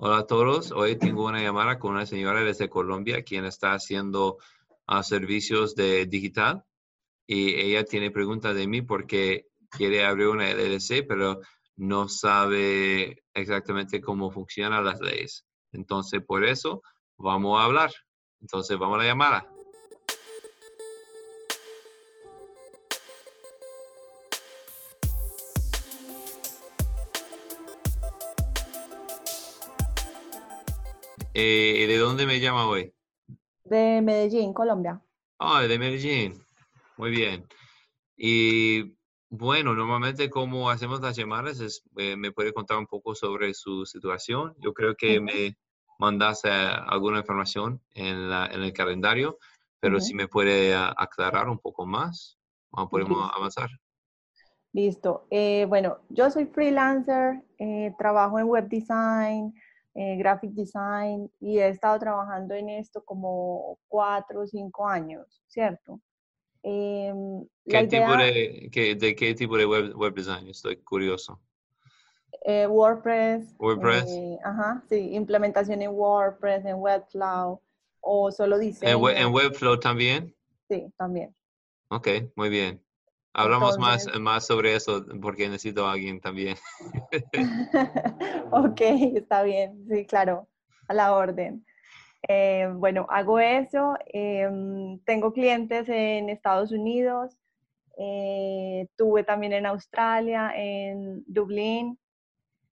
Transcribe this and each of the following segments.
Hola a todos. Hoy tengo una llamada con una señora desde Colombia quien está haciendo ah, servicios de digital y ella tiene preguntas de mí porque quiere abrir una LLC, pero no sabe exactamente cómo funcionan las leyes. Entonces, por eso vamos a hablar. Entonces, vamos a la llamada. Eh, ¿De dónde me llama hoy? De Medellín, Colombia. Ah, de Medellín. Muy bien. Y bueno, normalmente como hacemos las llamadas, es, eh, me puede contar un poco sobre su situación. Yo creo que me mandaste alguna información en, la, en, el calendario, pero si me puede aclarar un poco más, podemos avanzar. Listo. Eh, bueno, yo soy freelancer, eh, trabajo en web design, graphic design y he estado trabajando en esto como cuatro o cinco años, ¿cierto? Em, ¿Qué tipo de, de, qué tipo de web, web design? Estoy curioso. Eh, WordPress. WordPress. Eh, ajá, sí, implementación en WordPress, en Webflow o solo diseño. ¿En, Webflow también? Sí, también. Ok, muy bien. Hablamos más, más sobre eso porque necesito a alguien también. ok, está bien, sí, claro, a la orden. Eh, bueno, hago eso. Em, tengo clientes en Estados Unidos. Eh, tuve también en Australia, en Dublín.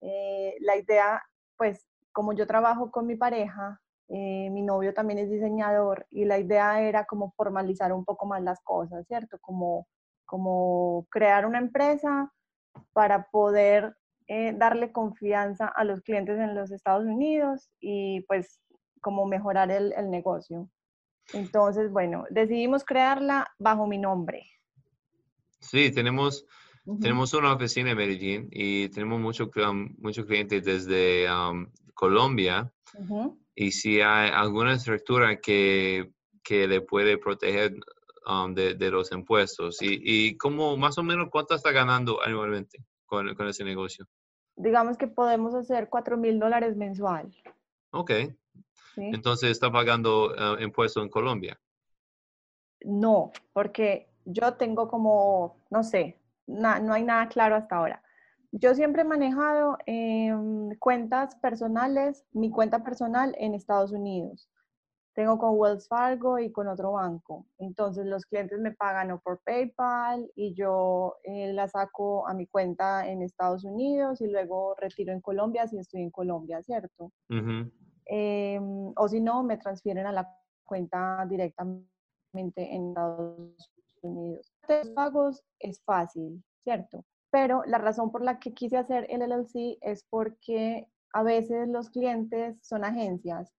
Eh, la idea, pues, como yo trabajo con mi pareja, mi novio también es diseñador y la idea era como formalizar un poco más las cosas, ¿cierto? Como, como crear una empresa para poder darle confianza a los clientes en los Estados Unidos y pues como mejorar el, el negocio. Entonces, bueno, decidimos crearla bajo mi nombre. Sí, tenemos, tenemos una oficina en Medellín y tenemos muchos mucho clientes desde um, Colombia. Y si hay alguna estructura que, que le puede proteger um, de, de, los impuestos. Y, y como más o menos cuánto está ganando anualmente con, con ese negocio. Digamos que podemos hacer 4 mil dólares mensual. Ok, entonces, ¿está pagando uh, impuestos en Colombia? No, porque yo tengo como, no sé, no hay nada claro hasta ahora. Yo siempre he manejado em, cuentas personales, mi cuenta personal en Estados Unidos. Tengo con Wells Fargo y con otro banco. Entonces los clientes me pagan o por PayPal y yo eh, la saco a mi cuenta en Estados Unidos y luego retiro en Colombia si estoy en Colombia, ¿cierto? Em, o si no, me transfieren a la cuenta directamente en Estados Unidos. Los pagos es fácil, ¿cierto? Pero la razón por la que quise hacer el LLC es porque a veces los clientes son agencias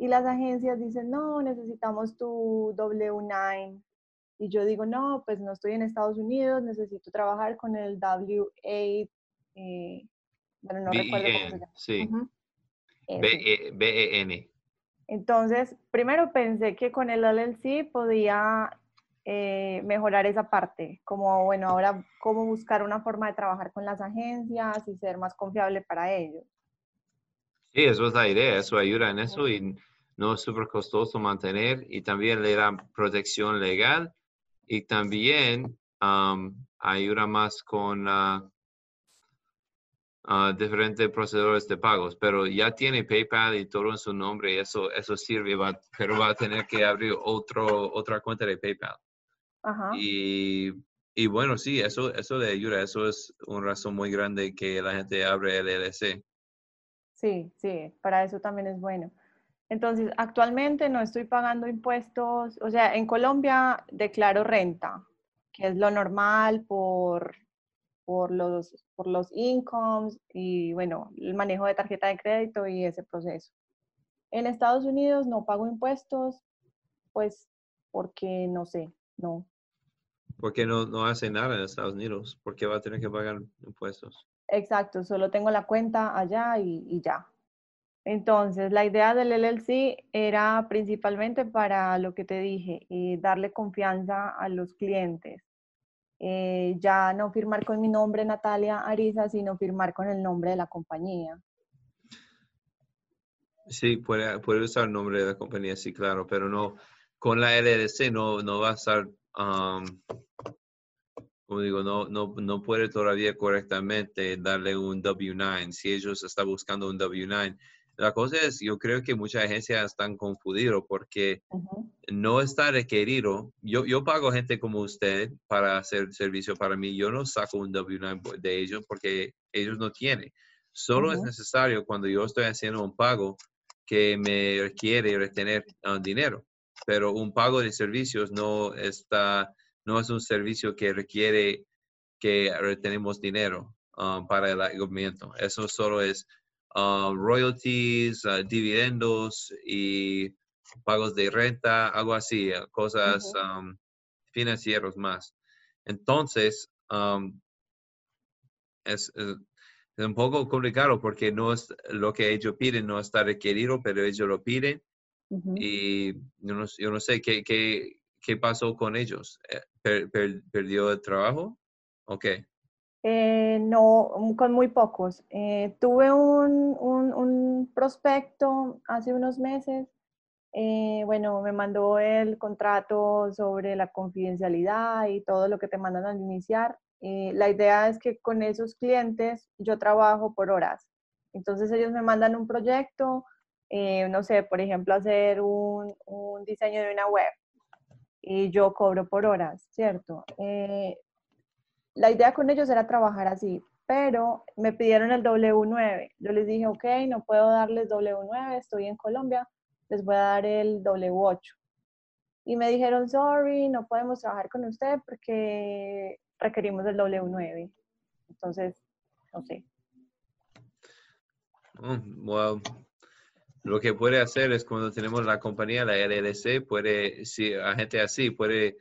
y las agencias dicen, no, necesitamos tu W9. Y yo digo, no, pues no estoy en Estados Unidos, necesito trabajar con el W8. Eh, bueno, no recuerdo cómo se llama. Sí. B-E-N. E, Entonces, primero pensé que con el LLC podía eh, mejorar esa parte, como, bueno, ahora cómo buscar una forma de trabajar con las agencias y ser más confiable para ellos. Sí, eso es la idea, eso ayuda en eso y no es súper costoso mantener y también le da protección legal y también ayuda más con diferentes procesadores de pagos, pero ya tiene PayPal y todo en su nombre y eso, eso sirve, pero va a tener que abrir otro, otra cuenta de PayPal. Y, y, bueno, sí, eso, eso le ayuda, eso es una razón muy grande que la gente abre el LLC. Sí, sí, para eso también es bueno. Entonces, actualmente no estoy pagando impuestos, o sea, en Colombia declaro renta, que es lo normal por por los, por los incomes y, bueno, el manejo de tarjeta de crédito y ese proceso. En Estados Unidos no pago impuestos, pues porque no sé, no. Porque no, no hace nada en Estados Unidos, porque va a tener que pagar impuestos. Exacto, solo tengo la cuenta allá y, y ya. Entonces, la idea del LLC era principalmente para lo que te dije, eh, darle confianza a los clientes. Eh, ya no firmar con mi nombre Natalia Ariza, sino firmar con el nombre de la compañía. Sí, puede, usar el nombre de la compañía, sí, claro, pero no, con la LLC no, no va a estar, como digo, no, no, no puede todavía correctamente darle un W9 si ellos están buscando un W9. La cosa es, yo creo que muchas agencias están confundidas porque no está requerido. Yo, yo pago gente como usted para hacer servicio para mí. Yo no saco un W9 de ellos porque ellos no tienen. Solo es necesario cuando yo estoy haciendo un pago que me requiere retener ah, dinero. Pero un pago de servicios no está, no es un servicio que requiere que retenemos dinero ah, para el gobierno. Eso solo es Um, royalties, uh, dividendos y pagos de renta, algo así, uh, cosas um, financieras más. Entonces, um, es, un poco complicado porque no es lo que ellos piden, no está requerido, pero ellos lo piden. Y yo no, yo no sé ¿qué, qué, qué, pasó con ellos. Eh, ¿Perdió el trabajo? Ok. Eh, no, mm, con muy pocos. Eh, tuve un, un, prospecto hace unos meses. Eh, bueno, me mandó el contrato sobre la confidencialidad y todo lo que te mandan al iniciar. la idea es que con esos clientes yo trabajo por horas. Entonces ellos me mandan un proyecto, no sé, por ejemplo, hacer un, un, diseño de una web y yo cobro por horas, ¿cierto? La idea con ellos era trabajar así, pero me pidieron el W9. Yo les dije, ok, no puedo darles W9, estoy en Colombia, les voy a dar el W8. Y me dijeron, sorry, no podemos trabajar con usted porque requerimos el W9. Entonces, no sé. Oh, Lo que puede hacer es cuando tenemos la compañía, la LLC, puede, si a gente así, puede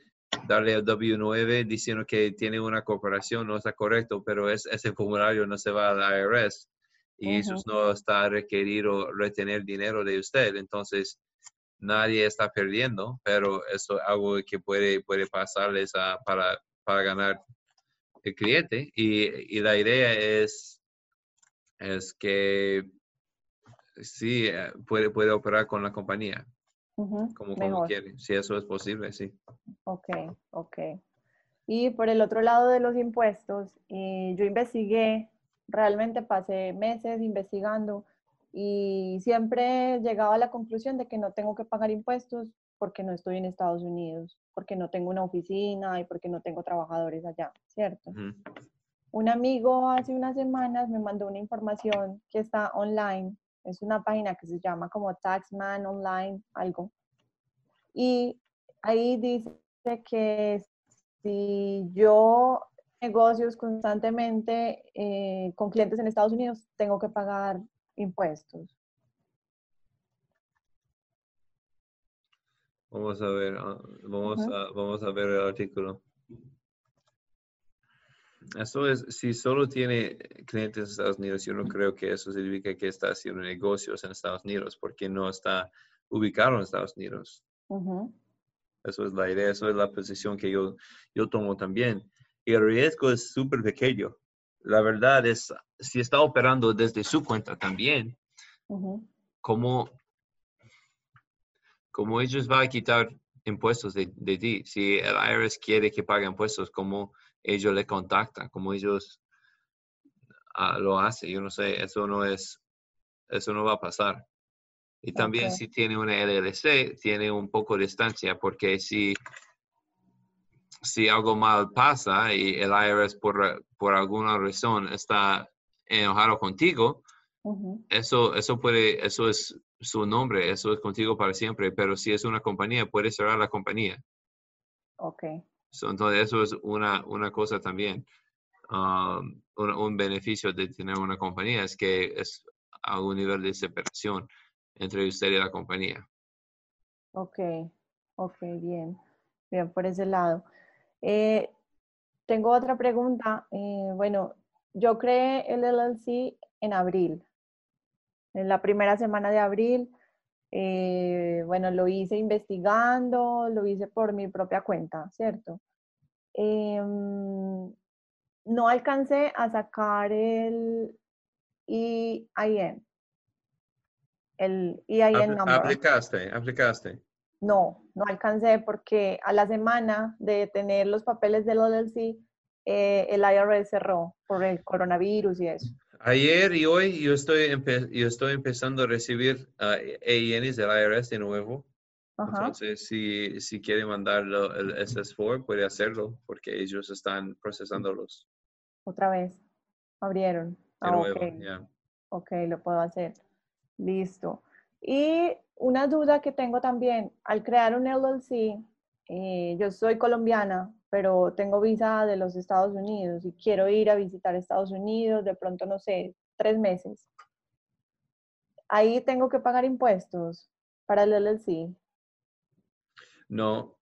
darle el W9 diciendo que tiene una corporación no está correcto, pero es, ese formulario no se va al IRS y eso no está requerido retener dinero de usted. Entonces, nadie está perdiendo, pero eso es algo que puede, puede pasarles para, para ganar el cliente. Y, y, la idea es, es que sí, eh, puede, puede operar con la compañía como, como quiere, si eso es posible, sí. Ok, ok. Y por el otro lado de los impuestos, eh, yo investigué, realmente pasé meses investigando y siempre llegaba a la conclusión de que no tengo que pagar impuestos porque no estoy en Estados Unidos, porque no tengo una oficina y porque no tengo trabajadores allá, ¿cierto? Un amigo hace unas semanas me mandó una información que está online es una página que se llama como Taxman Online, algo. Y ahí dice que si yo negocios constantemente eh, con clientes en Estados Unidos, tengo que pagar impuestos. Vamos a ver, ah, vamos, a, vamos a ver el artículo. Eso es, si solo tiene clientes en Estados Unidos, yo no creo que eso significa que está haciendo negocios en Estados Unidos, porque no está ubicado en Estados Unidos. Eso es la idea, eso es la posición que yo, yo tomo también. Y el riesgo es súper pequeño. La verdad es, si está operando desde su cuenta también, como, como ellos van a quitar impuestos de, de ti, si el IRS quiere que pague impuestos, como ellos le contactan, como ellos ah, lo hacen. Yo no sé, eso no es, eso no va a pasar. Y también si tiene una LLC, tiene un poco de distancia, porque si, si algo mal pasa y el IRS por, por alguna razón está enojado contigo, eso, eso puede, eso es su nombre, eso es contigo para siempre, pero si es una compañía, puede cerrar la compañía. Ok entonces, eso es una, una cosa también. Um, un, beneficio de tener una compañía es que es algún nivel de separación entre usted y la compañía. Ok, ok, bien. Bien, por ese lado. Eh, tengo otra pregunta. Eh, bueno, yo creé el LLC en abril, en la primera semana de abril. Eh, bueno, lo hice investigando, lo hice por mi propia cuenta, ¿cierto? Em, no alcancé a sacar el EIN. el EIN number. Aplicaste, aplicaste. No, no alcancé porque a la semana de tener los papeles del LLC, eh, el IRS cerró por el coronavirus y eso. Ayer y hoy yo estoy, yo estoy empezando a recibir uh, EINs del IRS de nuevo. Entonces, si, si quiere mandarlo el SS4, puede hacerlo porque ellos están procesándolos. Otra vez, abrieron. De nuevo, okay. ok, lo puedo hacer. Listo. Y una duda que tengo también, al crear un LLC, eh, yo soy colombiana, pero tengo visa de los Estados Unidos y quiero ir a visitar Estados Unidos, de pronto, no sé, tres meses. Ahí tengo que pagar impuestos para el LLC. No.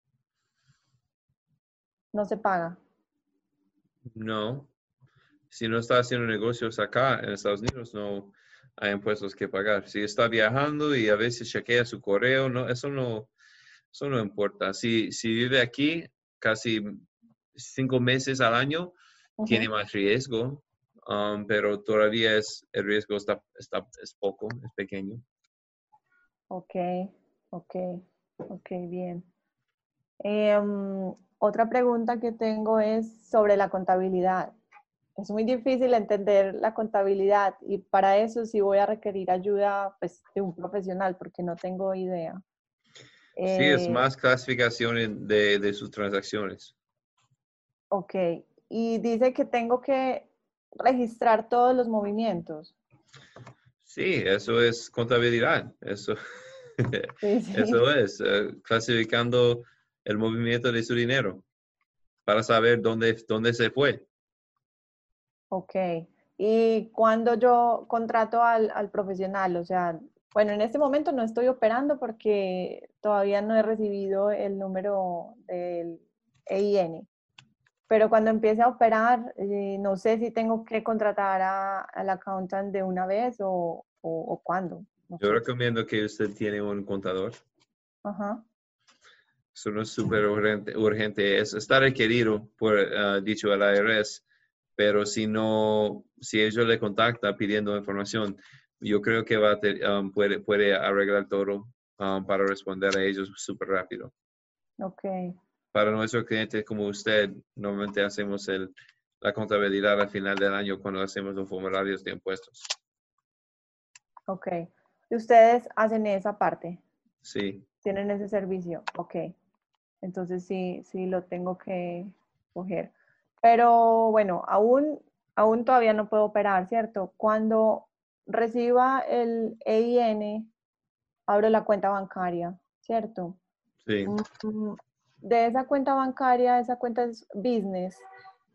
No se paga. No. Si no está haciendo negocios acá en Estados Unidos, no, hay impuestos que pagar. Si está viajando y a veces chequea su correo, no, eso no, eso no importa. Si, si vive aquí casi cinco meses al año, tiene más riesgo, um, pero todavía es, el riesgo está, está, es poco, es pequeño. Ok, ok, ok, bien. Em, otra pregunta que tengo es sobre la contabilidad es muy difícil entender la contabilidad y para eso sí voy a requerir ayuda pues, de un profesional porque no tengo idea. Sí, es eh, más clasificación de, de sus transacciones. Ok, y dice que tengo que registrar todos los movimientos. Sí, eso es contabilidad, eso, eso es, eh, clasificando el movimiento de su dinero para saber dónde, dónde se fue. Ok. Y cuando yo contrato al, profesional, o sea, bueno, en este momento no estoy operando porque todavía no he recibido el número del EIN. Pero cuando empiece a operar, eh, no sé si tengo que contratar al accountant de una vez o, o, cuándo. Yo recomiendo que usted tiene un contador. Ajá. Eso no es súper urgente, urgente. Es, está requerido por uh, dicho el IRS pero si no, si ellos le contactan pidiendo información, yo creo que va a um, puede, puede arreglar todo um, para responder a ellos súper rápido. Ok. Para nuestros clientes como usted, normalmente hacemos el, la contabilidad al final del año cuando hacemos los formularios de impuestos. Ok. ¿Y ustedes hacen esa parte? Sí. ¿Tienen ese servicio? Ok. Entonces sí, sí lo tengo que coger. Pero bueno, aún, aún todavía no puedo operar, ¿cierto? Cuando reciba el EIN, abro la cuenta bancaria, ¿cierto? Sí. Mm, de esa cuenta bancaria, esa cuenta es business,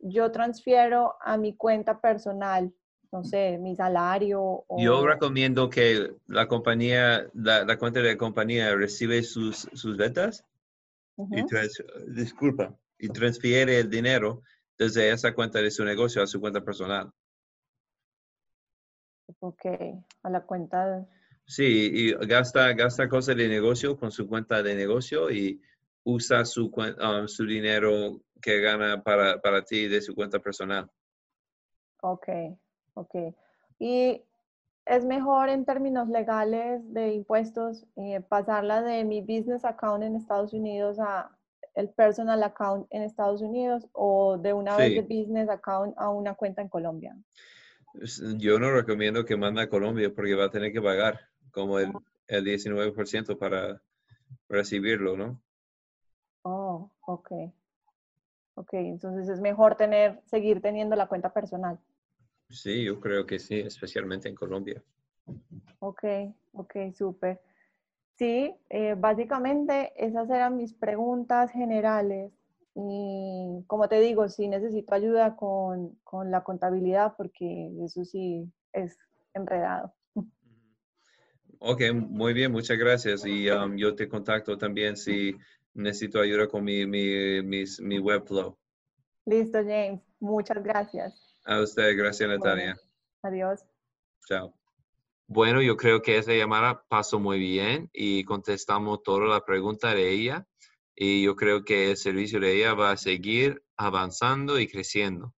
yo transfiero a mi cuenta personal, no sé, mi salario. Yo recomiendo que la compañía, la, cuenta de la compañía recibe sus, sus ventas y disculpa, y transfiere el dinero desde esa cuenta de su negocio a su cuenta personal. Ok, a la cuenta. Sí, y gasta, gasta cosas de negocio con su cuenta de negocio y usa su, um, su dinero que gana para, para ti de su cuenta personal. Ok, ok. Y es mejor en términos legales de impuestos eh, pasarla de mi business account en Estados Unidos a el personal account en Estados Unidos o de una vez de business account a una cuenta en Colombia? Yo no recomiendo que mande a Colombia porque va a tener que pagar como el, el 19% para recibirlo, ¿no? Oh, ok. Ok, entonces es mejor tener, seguir teniendo la cuenta personal. Sí, yo creo que sí, especialmente en Colombia. Ok, ok, súper. Sí, eh, básicamente esas eran mis preguntas generales. Y como te digo, sí necesito ayuda con, la contabilidad porque eso sí es enredado. Ok, muy bien, muchas gracias. Y um, yo te contacto también si necesito ayuda con mi, mi, mi, Webflow. Listo, James. Muchas gracias. A usted, gracias, Natalia. adiós. Chao. Bueno, yo creo que esa llamada pasó muy bien y contestamos toda la pregunta de ella. Y yo creo que el servicio de ella va a seguir avanzando y creciendo.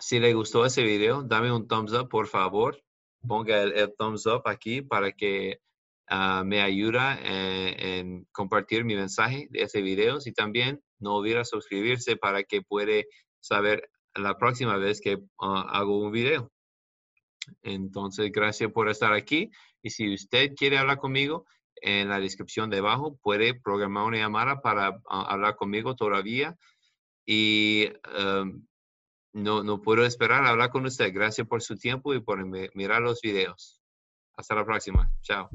si le gustó ese video, dame un thumbs up, por favor. ponga el, thumbs up aquí para que ah, me ayuda en, compartir mi mensaje de ese video y también no olvide suscribirse para que puede saber la próxima vez que ah, hago un video. Entonces, gracias por estar aquí. Y si usted quiere hablar conmigo, en la descripción de abajo puede programar una llamada para ah, hablar conmigo todavía. Y em, no, no puedo esperar a hablar con usted. Gracias por su tiempo y por mirar los videos. Hasta la próxima. Chao.